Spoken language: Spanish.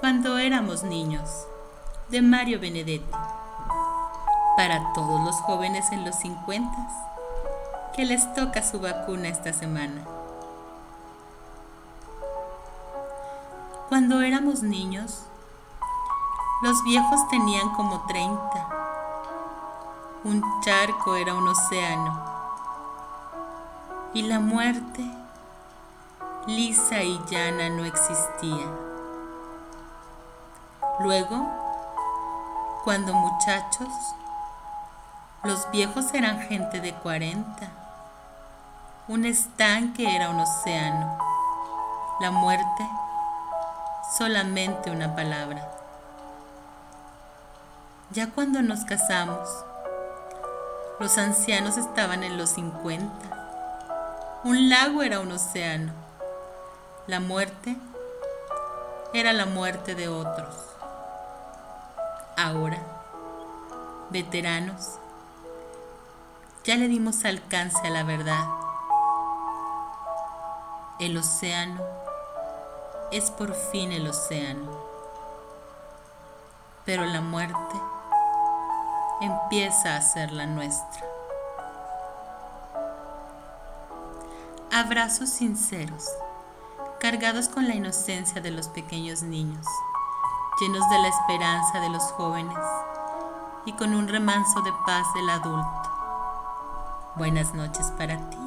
Cuando éramos niños, de Mario Benedetti. Para todos los jóvenes en los 50 que les toca su vacuna esta semana. Cuando éramos niños, los viejos tenían como 30. Un charco era un océano. Y la muerte, lisa y llana, no existía. Luego, cuando muchachos, los viejos eran gente de 40. Un estanque era un océano. La muerte, solamente una palabra. Ya cuando nos casamos, los ancianos estaban en los 50. Un lago era un océano. La muerte era la muerte de otros. Ahora, veteranos, ya le dimos alcance a la verdad. El océano es por fin el océano, pero la muerte empieza a ser la nuestra. Abrazos sinceros, cargados con la inocencia de los pequeños niños llenos de la esperanza de los jóvenes y con un remanso de paz del adulto. Buenas noches para ti.